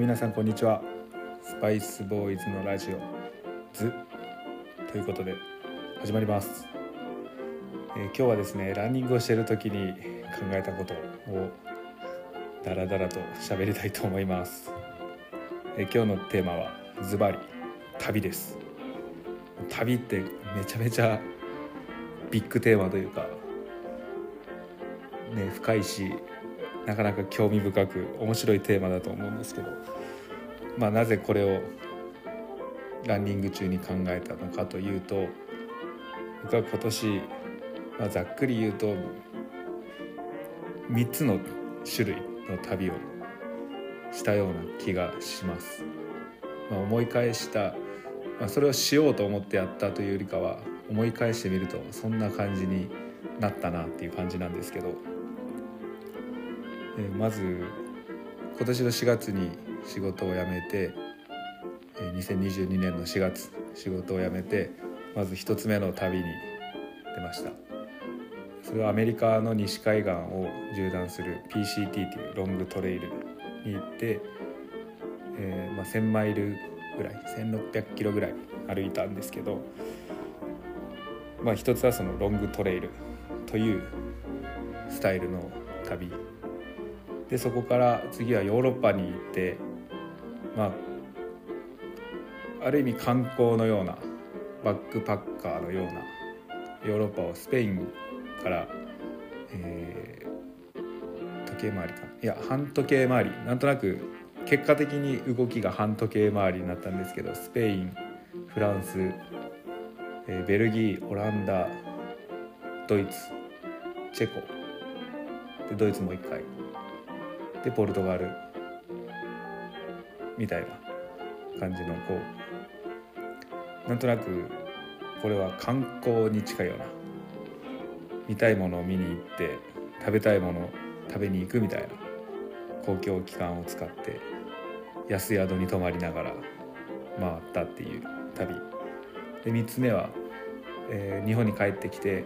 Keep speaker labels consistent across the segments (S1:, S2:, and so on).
S1: い皆さんこんにちは。スパイスボーイズのラジオズ。ということで始まります、えー今日はですねランニングをしている時に考えたことをダラダラと喋りたいと思います、えー今日のテーマはズバリ旅です。旅ってめちゃめちゃビッグテーマというかね深いしなかなか興味深く面白いテーマだと思うんですけどまあなぜこれをランニング中に考えたのかというと僕は今年、まあ、ざっくり言うと3つの種類の旅をしたような気がします。まあ、思い返した、まあ、それをしようと思ってやったというよりかは思い返してみるとそんな感じになったなっていう感じなんですけど、えーまず今年の4月に仕事を辞めてえー2022年の4月仕事を辞めてまず一つ目の旅に出ました。それはアメリカの西海岸を縦断する PCT というロングトレイルに行って、えーまあ、1,000マイルぐらい1,600キロぐらい歩いたんですけど、まあ、一つはそのロングトレイルというスタイルの旅でそこから次はヨーロッパに行ってまあある意味観光のようなバックパッカーのようなヨーロッパをスペインから、えー時計回りか。いや半時計回り。なんとなく結果的に動きが半時計回りになったんですけどスペインフランス、えーベルギーオランダドイツチェコ。でドイツもう一回。でポルトガルみたいな感じのこうなんとなくこれは観光に近いような。見たいものを見に行って食べたいものを食べに行くみたいな。公共機関を使って安宿に泊まりながら回ったっていう旅。で3つ目は、えー日本に帰ってきて、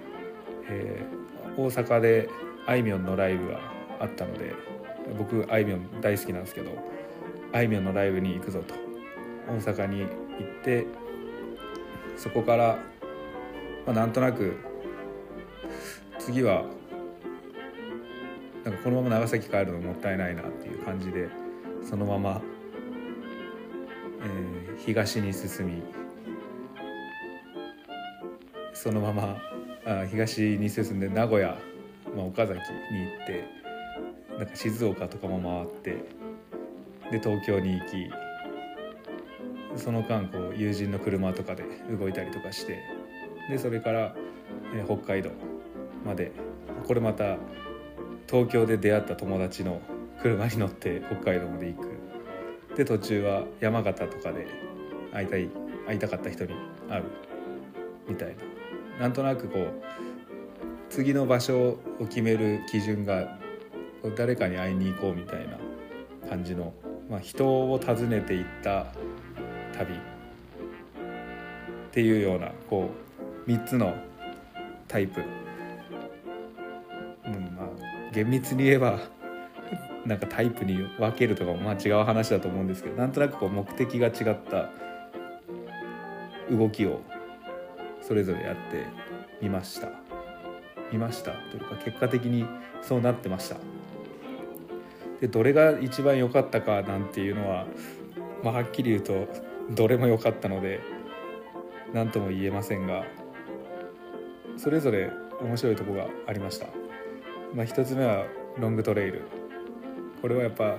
S1: えー大阪であいみょんのライブがあったので僕あいみょん大好きなんですけどあいみょんのライブに行くぞと。大阪に行ってそこから、まあ、なんとなく次はなんかこのまま長崎帰るのもったいないなっていう感じでそのまま、えー東に進みそのままあ東に進んで名古屋、まあ、岡崎に行ってなんか静岡とかも回ってで東京に行きその間こう友人の車とかで動いたりとかしてでそれから、えー北海道までこれまた東京で出会った友達の車に乗って北海道まで行く。で途中は山形とかで会いたい会いたかった人に会うみたいな。なんとなくこう次の場所を決める基準が誰かに会いに行こうみたいな感じの、まあ、人を訪ねていった旅っていうようなこう3つのタイプ、うんまあ、厳密に言えば なんかタイプに分けるとかもまあ違う話だと思うんですけどなんとなくこう目的が違った動きをそれぞれやってみました。見ましたというか結果的にそうなってました。でどれが一番良かったかなんていうのは、まあ、はっきり言うとどれも良かったので何とも言えませんがそれぞれ面白いとこがありました、まあ、一つ目はロングトレイル。これはやっぱ、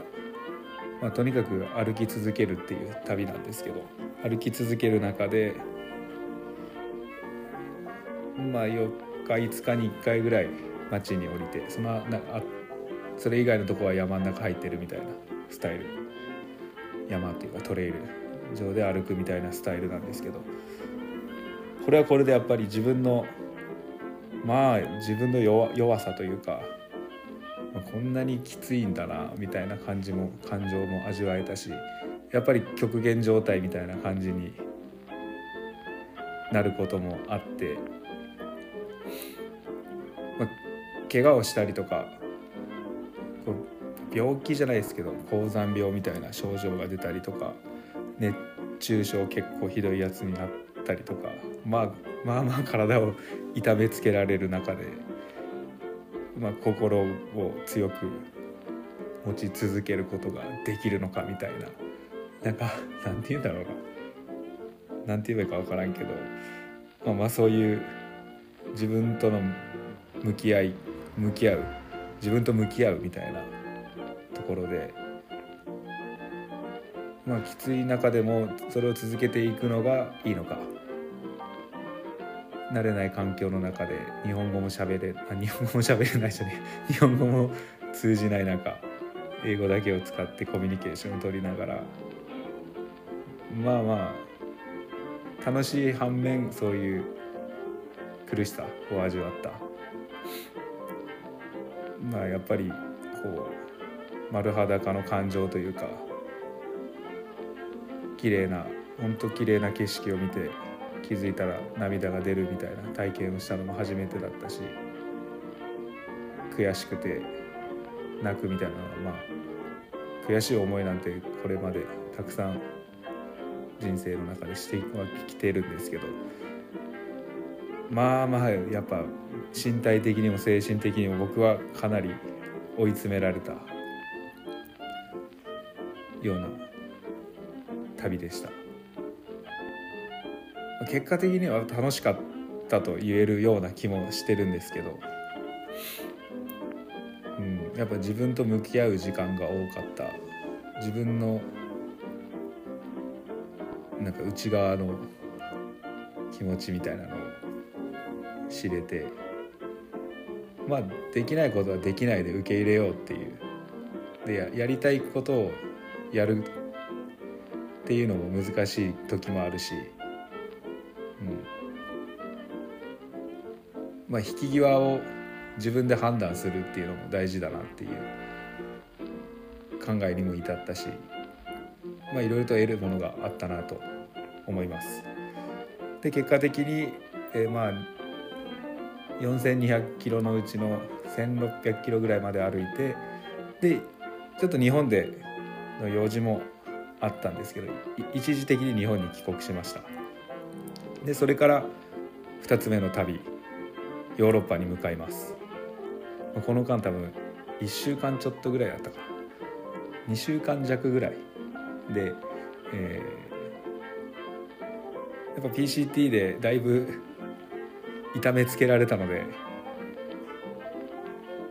S1: まあ、とにかく歩き続けるっていう旅なんですけど歩き続ける中でまあ4日5日に1回ぐらい街に降りてそのなあそれ以外のとこは山の中入ってるみたいなスタイル。山っていうかトレイル上で歩くみたいなスタイルなんですけど。これはこれでやっぱり自分のまあ自分の弱さというか、こんなにきついんだなみたいな感じも感情も味わえたしやっぱり極限状態みたいな感じになることもあって、まあ、怪我をしたりとか病気じゃないですけど高山病みたいな症状が出たりとか熱中症結構ひどいやつになったりとか、まあ、まあまあ体を痛めつけられる中で、まあ、心を強く持ち続けることができるのかみたいな。なんかなんて言うんだろうな。なんて言えばいいか分からんけど、まあ、まあそういう自分との向き合い向き合う自分と向き合うみたいな。ころでまあきつい中でもそれを続けていくのがいいのか。慣れない環境の中で日本語も喋れあ日本語も喋れないじゃね 日本語も通じない中英語だけを使ってコミュニケーションを取りながら。まあまあ楽しい反面そういう苦しさを味わった。まあやっぱりこう丸裸の感情というか綺麗な本当綺麗な景色を見て気づいたら涙が出るみたいな体験をしたのも初めてだったし悔しくて泣くみたいなまあ悔しい思いなんてこれまでたくさん人生の中でしてはきてるんですけどまあまあやっぱ身体的にも精神的にも僕はかなり追い詰められたような旅でした。結果的には楽しかったと言えるような気もしてるんですけど、うん、やっぱ自分と向き合う時間が多かった。自分のなんか内側の気持ちみたいなのを知れて。まあできないことはできないで受け入れようっていう。でやりたいことをやるっていうのも難しい時もあるし、うん、まあ引き際を自分で判断するっていうのも大事だなっていう考えにも至ったしまあいろいろと得るものがあったなと思います。で結果的に、えー、まあ4200キロのうちの1600キロぐらいまで歩いてでちょっと日本での用事もあったんですけど一時的に日本に帰国しました。でそれから2つ目の旅ヨーロッパに向かいます。この間多分1週間ちょっとぐらいだったかな。2週間弱ぐらい。で、えー、やっぱ PCT でだいぶ痛めつけられたので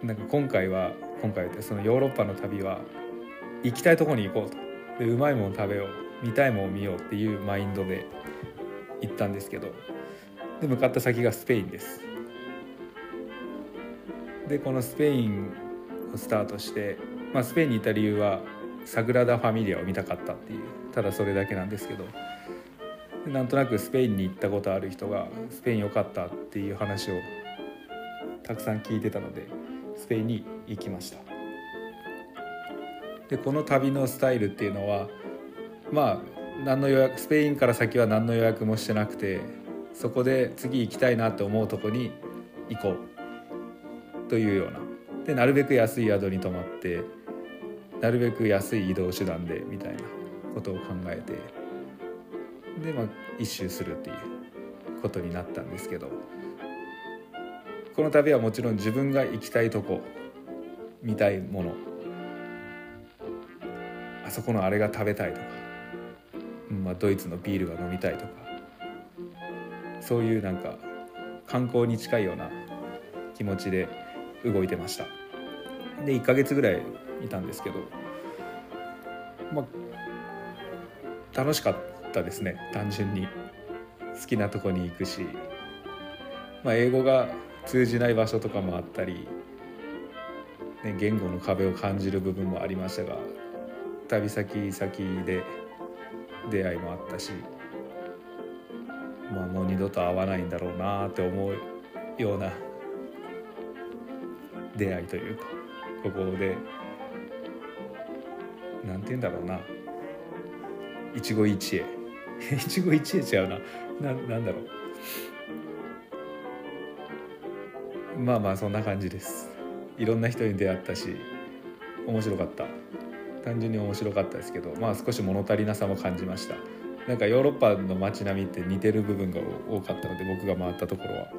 S1: なんか今回は今回そのヨーロッパの旅は行きたいとこに行こうと。でうまいもの食べよう。見たいものを見ようっていうマインドで行ったんですけど。で向かった先がスペインです。でこのスペインをスタートして、まあ、スペインにいた理由はサグラダ・ファミリアを見たかったっていう。ただそれだけなんですけど。なんとなくスペインに行ったことある人がスペイン良かったっていう話をたくさん聞いてたのでスペインに行きました。でこの旅のスタイルっていうのはまあ何の予約スペインから先は何の予約もしてなくてそこで次行きたいなと思うとこに行こうというような。でなるべく安い宿に泊まってなるべく安い移動手段でみたいなことを考えてで、まあ、一周するっていうことになったんですけどこの旅はもちろん自分が行きたいとこ見たいものそこのあれが食べたいとか、まあ、ドイツのビールが飲みたいとか。そういうなんか観光に近いような気持ちで動いてました。で1ヶ月ぐらいいたんですけど。まあ楽しかったですね単純に。好きなとこに行くし、まあ、英語が通じない場所とかもあったり、ね、言語の壁を感じる部分もありましたが。旅先先で出会いもあったし、まあ、もう二度と会わないんだろうなって思うような出会いというかここで何て言うんだろうな一期一会。一期一会ちゃうな。ななんだろう。まあまあそんな感じです。いろんな人に出会ったし面白かった。単純に面白かったですけどまあ少し物足りなさも感じました。なんかヨーロッパの街並みって似てる部分が多かったので僕が回ったところは。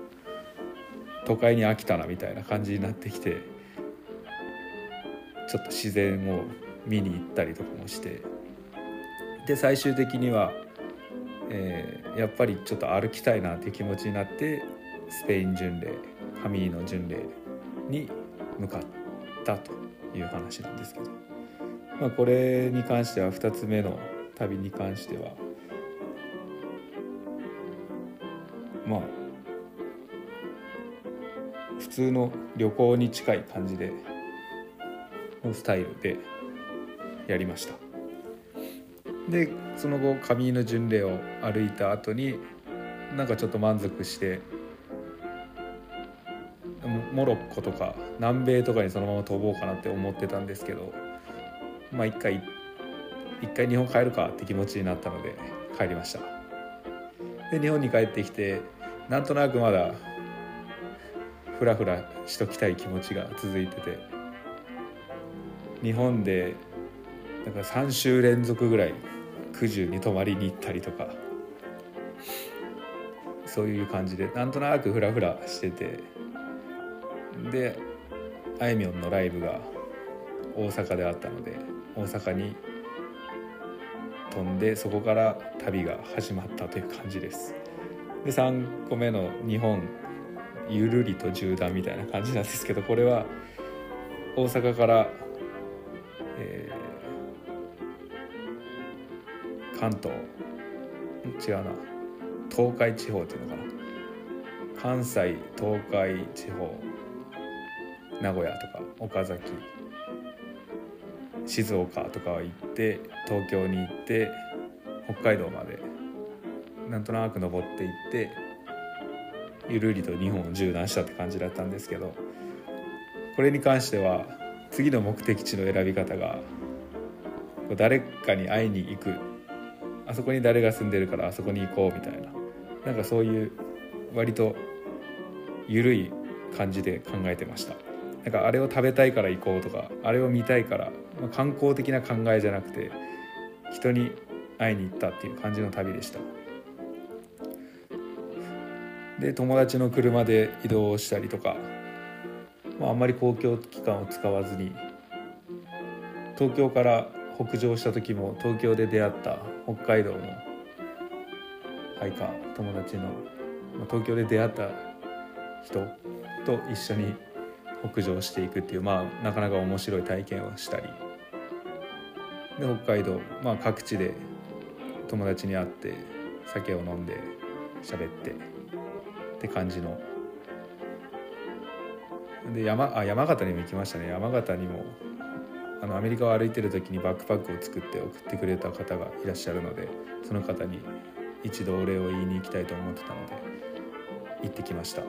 S1: 都会に飽きたなみたいな感じになってきてちょっと自然を見に行ったりとかもして。で最終的には、えー、やっぱりちょっと歩きたいなって気持ちになってスペイン巡礼ハミーの巡礼に向かったという話なんですけど、まあ、これに関しては2つ目の旅に関してはまあ普通の旅行に近い感じでのスタイルでやりました。でその後上の巡礼を歩いた後になんかちょっと満足してモロッコとか南米とかにそのまま飛ぼうかなって思ってたんですけどまあ一回一回日本帰るかって気持ちになったので帰りました。で日本に帰ってきてなんとなくまだフラフラしときたい気持ちが続いてて日本でなんか3週連続ぐらい九十に泊まりに行ったりとかそういう感じでなんとなくフラフラしててであいみょんのライブが大阪であったので大阪に飛んでそこから旅が始まったという感じです。で3個目の日本ゆるりと縦断みたいな感じなんですけどこれは大阪から、えー、関東違うな東海地方っていうのかな。関西東海地方名古屋とか岡崎静岡とかは行って東京に行って北海道までなんとなく登っていってゆるりと日本を縦断したって感じだったんですけどこれに関しては次の目的地の選び方が誰かに会いに行くあそこに誰が住んでるからあそこに行こうみたいななんかそういう割と緩い感じで考えてました。なんかあれを食べたいから行こうとかあれを見たいから、まあ、観光的な考えじゃなくて人に会いに行ったっていう感じの旅でした。で友達の車で移動したりとか、まあ、あんまり公共機関を使わずに東京から北上した時も東京で出会った北海道のハイカー友達の、まあ、東京で出会った人と一緒に北上していくっていう、まあ、なかなか面白い体験をしたり。で北海道、まあ、各地で友達に会って酒を飲んで喋ってって感じの。で山あ山形にも行きましたね。山形にもあのアメリカを歩いてる時にバックパックを作って送ってくれた方がいらっしゃるのでその方に一度お礼を言いに行きたいと思ってたので行ってきました。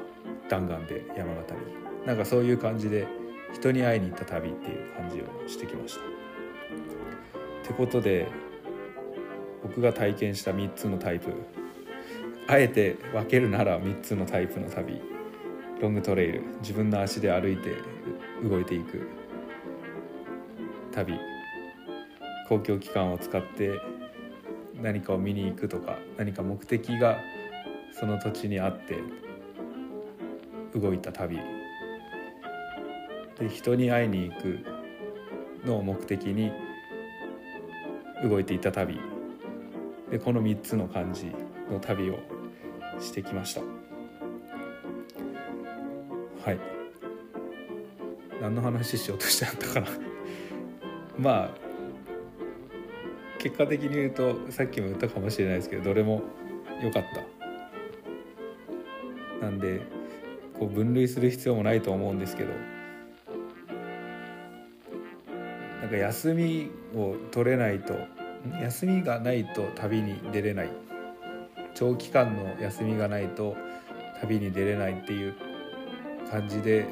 S1: 弾丸で山形に。なんかそういう感じで人に会いに行った旅っていう感じをしてきました。ってことで僕が体験した3つのタイプ。あえて分けるなら3つのタイプの旅。ロングトレイル。自分の足で歩いて動いていく。旅。公共機関を使って何かを見に行くとか何か目的がその土地にあって動いた旅。で人に会いに行くのを目的に動いていた旅。でこの3つの感じの旅をしてきました。はい。何の話しようとしてあったかな。まあ結果的に言うとさっきも言ったかもしれないですけどどれも良かった。なんでこう分類する必要もないと思うんですけどなんか休みを取れないと休みがないと旅に出れない。長期間の休みがないと旅に出れないっていう感じで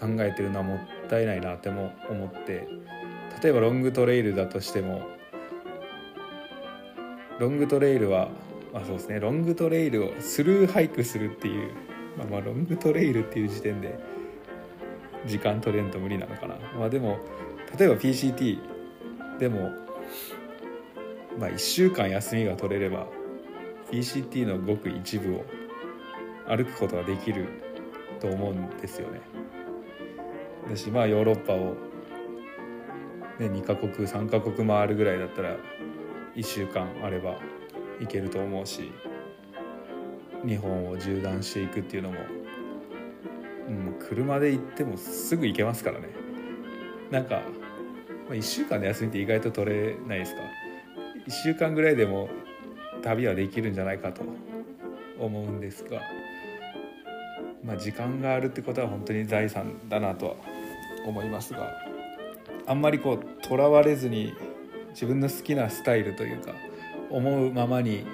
S1: 考えてるのはもったいないなっても思って例えばロングトレイルだとしてもロングトレイルはまあそうですね。ロングトレイルをスルーハイクするっていうまあまあロングトレイルっていう時点で時間取れんと無理なのかなまあでも例えば PCT でもまあ1週間休みが取れれば PCT のごく一部を歩くことができると思うんですよね。だしまあヨーロッパを、ね、2カ国3カ国回るぐらいだったら1週間あれば行けると思うし日本を縦断していくっていうのも、う、車で行ってもすぐ行けますからね。なんか、まあ、1週間の休みって意外と取れないですか？1週間ぐらいでも旅はできるんじゃないかと思うんですが、まあ、時間があるってことは本当に財産だなとは思いますがあんまりこうとらわれずに自分の好きなスタイルというか思うままに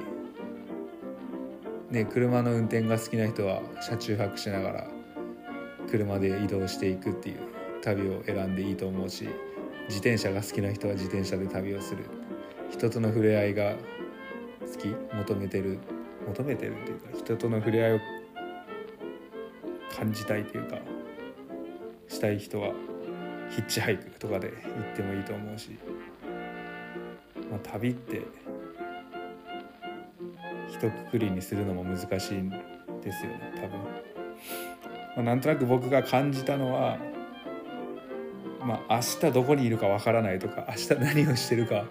S1: ね車の運転が好きな人は車中泊しながら車で移動していくっていう旅を選んでいいと思うし自転車が好きな人は自転車で旅をする。人との触れ合いが好き求めてる。求めてるっていうか人との触れ合いを感じたいというかしたい人はヒッチハイクとかで行ってもいいと思うし、まあ、旅って一括りにするのも難しいんですよね多分、まあ、なんとなく僕が感じたのはまあ明日どこにいるかわからないとか明日何をしてるか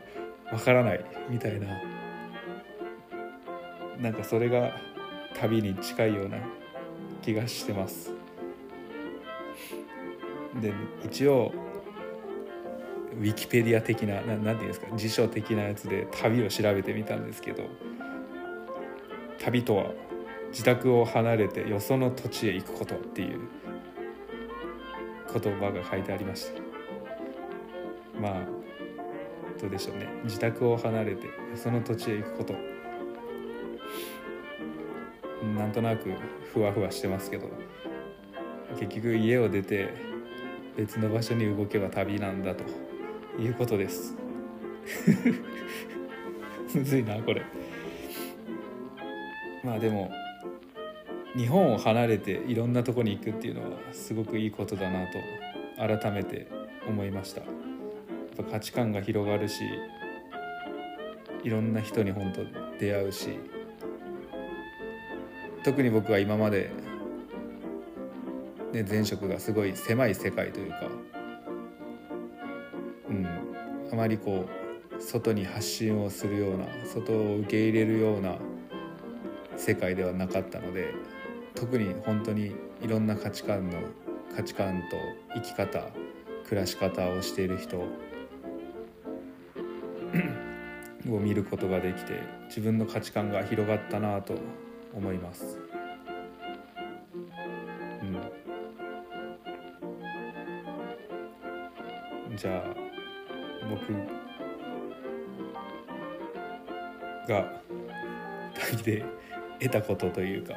S1: わからないみたいななんかそれが旅に近いような気がしてます。で一応ウィキペディア的なななんていうんですか辞書的なやつで旅を調べてみたんですけど旅とは自宅を離れてよその土地へ行くことっていう言葉が書いてありましたまあどうでしょうね。自宅を離れてよその土地へ行くこと。なんとなくふわふわしてますけど結局家を出て別の場所に動けば旅なんだということです。むずいなこれ。まあでも日本を離れていろんなとこに行くっていうのはすごくいいことだなと改めて思いました。やっぱ価値観が広がるしいろんな人に本当出会うし特に僕は今まで、ね、前職がすごい狭い世界というか、うん、あまりこう外に発信をするような外を受け入れるような世界ではなかったので特に本当にいろんな価値観の価値観と生き方暮らし方をしている人 を見ることができて自分の価値観が広がったなと思います。うん、じゃあ僕が旅で得たことというか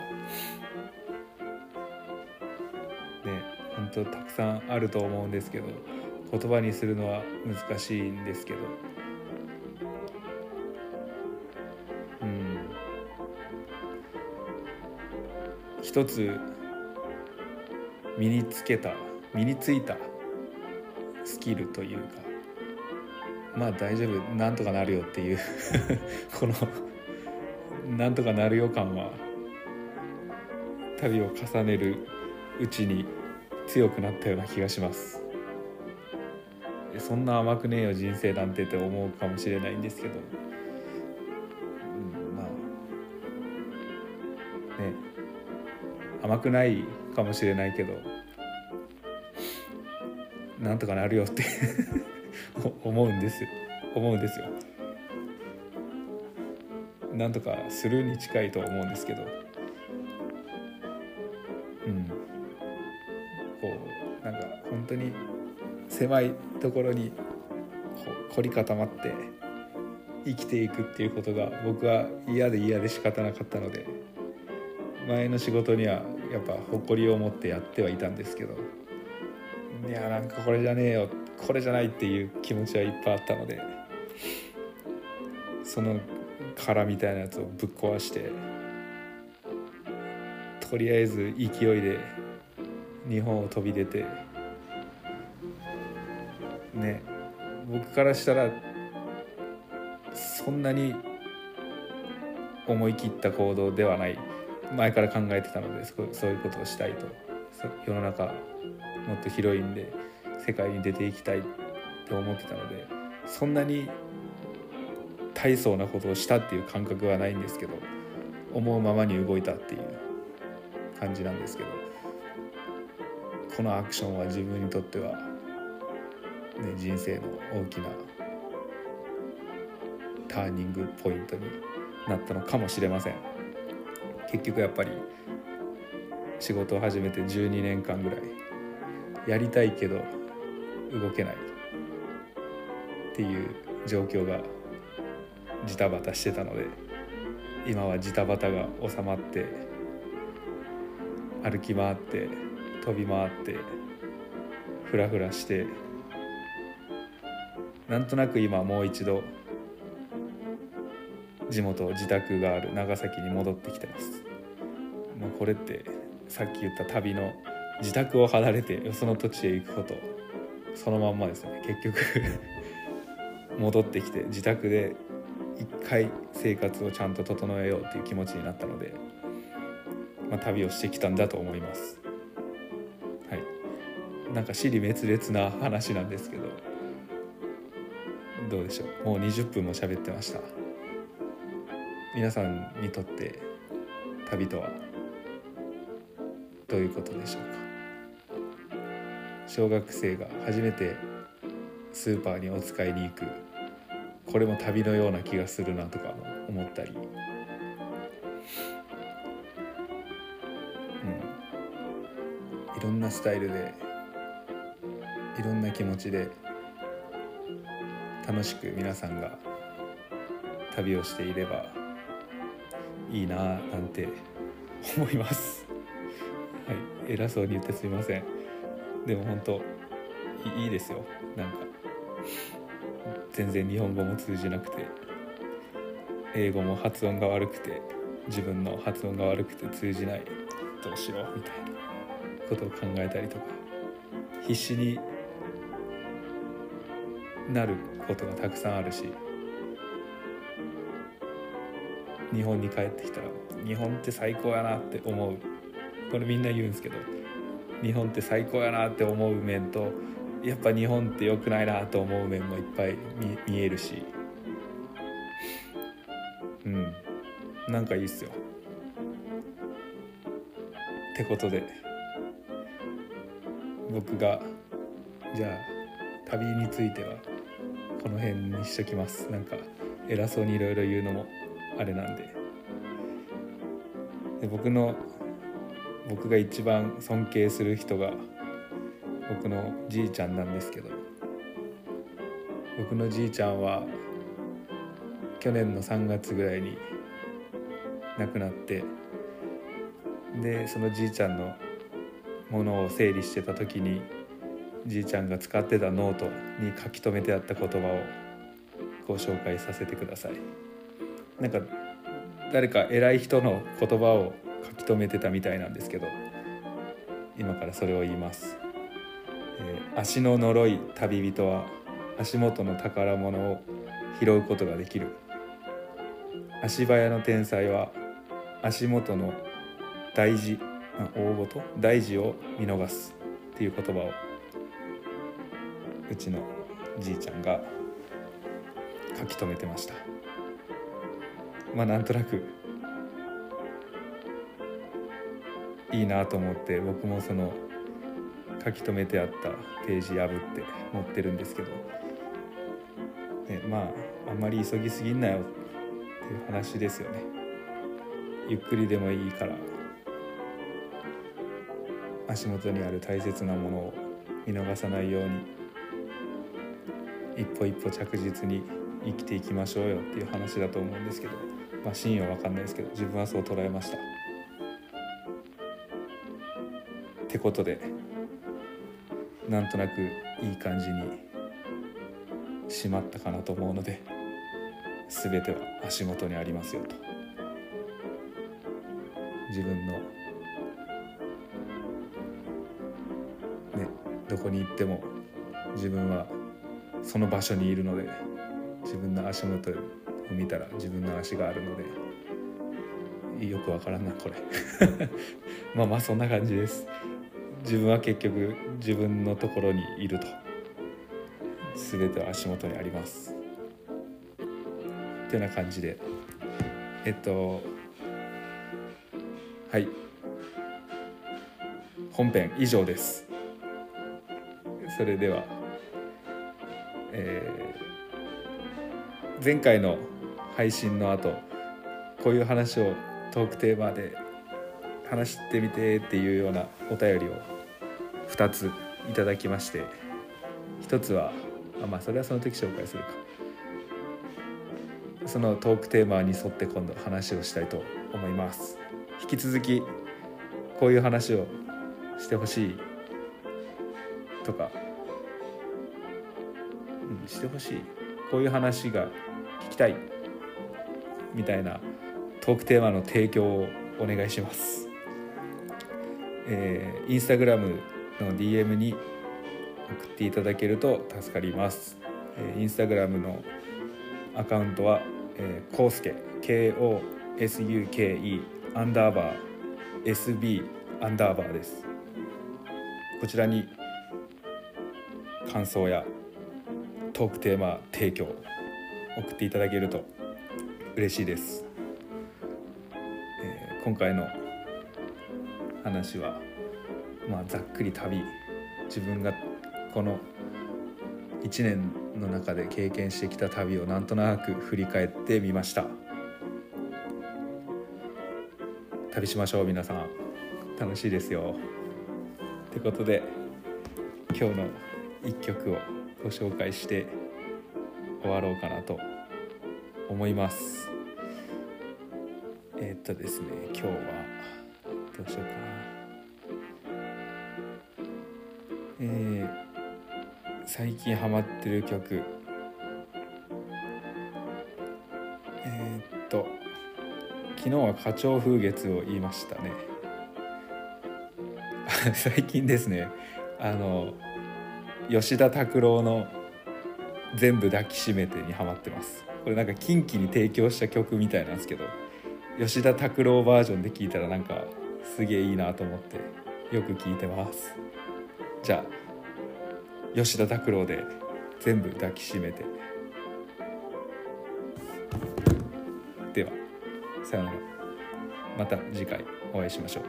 S1: ね本当たくさんあると思うんですけど言葉にするのは難しいんですけど。うん。一つ身につけた身についたスキルというかまあ大丈夫なんとかなるよっていう このなんとかなるよ感は旅を重ねるうちに強くなったような気がします。そんな甘くねえよ人生なんてって思うかもしれないんですけど、うん、まあ。ね。甘くないかもしれないけど。なんとかなるよって 思うんですよ。思うんですよ。なんとかするに近いと思うんですけど。当に狭いところに凝り固まって生きていくっていうことが僕は嫌で嫌で仕方なかったので前の仕事にはやっぱ誇りを持ってやってはいたんですけどいやなんかこれじゃねえよこれじゃないっていう気持ちはいっぱいあったのでその殻みたいなやつをぶっ壊してとりあえず勢いで日本を飛び出てね僕からしたらそんなに思い切った行動ではない。前から考えてたのでそういうことをしたいと。世の中もっと広いんで世界に出ていきたいって思ってたのでそんなに大層なことをしたっていう感覚はないんですけど思うままに動いたっていう感じなんですけどこのアクションは自分にとっては、ね、人生の大きなターニングポイントになったのかもしれません。結局やっぱり仕事を始めて12年間ぐらいやりたいけど動けないっていう状況がジタバタしてたので今はジタバタが収まって歩き回って飛び回ってフラフラしてなんとなく今もう一度地元自宅がある長崎に戻ってきてます。もうこれってさっき言った旅の自宅を離れてその土地へ行くことそのまんまですね。結局 戻ってきて自宅で一回生活をちゃんと整えようっていう気持ちになったので、まあ、旅をしてきたんだと思います。はい。なんか尻滅裂な話なんですけど。どうでしょう。もう20分も喋ってました。皆さんにとって旅とはどういうことでしょうか。小学生が初めてスーパーにお使いに行くこれも旅のような気がするなとかも思ったり、うん、いろんなスタイルでいろんな気持ちで楽しく皆さんが旅をしていればいいななんて思います。はい。偉そうに言ってすみません。でも本当いいですよ。なんか全然日本語も通じなくて英語も発音が悪くて自分の発音が悪くて通じない。どうしようみたいなことを考えたりとか必死になることがたくさんあるし日本に帰ってきたら日本って最高やなって思う。これみんな言うんですけど日本って最高やなって思う面とやっぱ日本って良くないなと思う面もいっぱい見えるし。うん。なんかいいっすよ。ってことで僕がじゃあ旅についてはこの辺にしときます。なんか偉そうにいろいろ言うのもあれなんで。で僕の僕が一番尊敬する人が僕のじいちゃんなんですけど。僕のじいちゃんは去年の3月ぐらいに亡くなってでそのじいちゃんのものを整理してた時にじいちゃんが使ってたノートに書き留めてあった言葉をご紹介させてください。なんか誰か偉い人の言葉を書き留めてたみたいなんですけど今からそれを言います。えー、足の呪い旅人は足元の宝物を拾うことができる。足早の天才は足元の大事大事を見逃すっていう言葉をうちのじいちゃんが書き留めてました。まあなんとなくいいなと思って僕もその書き留めてあったページ破って持ってるんですけど、ね、まああんまり急ぎすぎんなよっていう話ですよね。ゆっくりでもいいから足元にある大切なものを見逃さないように。一歩一歩着実に生きていきましょうよっていう話だと思うんですけどまあ真意は分かんないですけど自分はそう捉えました。ってことでなんとなくいい感じに締まったかなと思うので全ては足元にありますよと自分のねどこに行っても自分はその場所にいるので自分の足元を見たら自分の足があるのでよくわからんなこれ。まあまあそんな感じです。自分は結局自分のところにいると。全ては足元にあります。っていうな感じで。えっとはい。本編以上です。それでは、えー前回の配信の後こういう話をトークテーマで話してみてっていうようなお便りを2ついただきまして1つはあまあそれはその時紹介するか。そのトークテーマに沿って今度話をしたいと思います。引き続きこういう話をしてほしいとか、してほしいこういう話が聞きたいみたいなトークテーマの提供をお願いします。えー、インスタグラムの DM に送っていただけると助かります。えーインスタグラムのアカウントは、えー、コウスケ KOSUKE アンダーバー SB アンダーバーです。こちらに感想やトークテーマ提供送っていただけると嬉しいです、えー今回の話はまあざっくり旅自分がこの1年の中で経験してきた旅をなんとなく振り返ってみました。旅しましょう皆さん。楽しいですよ。ってことで今日の一曲をご紹介して終わろうかなと思います。えーっとですね今日はどうしようかな。えー最近ハマってる曲。えーっと昨日は花鳥風月を言いましたね。最近ですねあの吉田拓郎の「全部抱きしめて」にハマってます。これなんか近畿に提供した曲みたいなんですけど吉田拓郎バージョンで聴いたらなんかすげえいいなと思ってよく聴いてます。じゃあ吉田拓郎で「全部抱きしめて」ではさようなら。また次回お会いしましょう。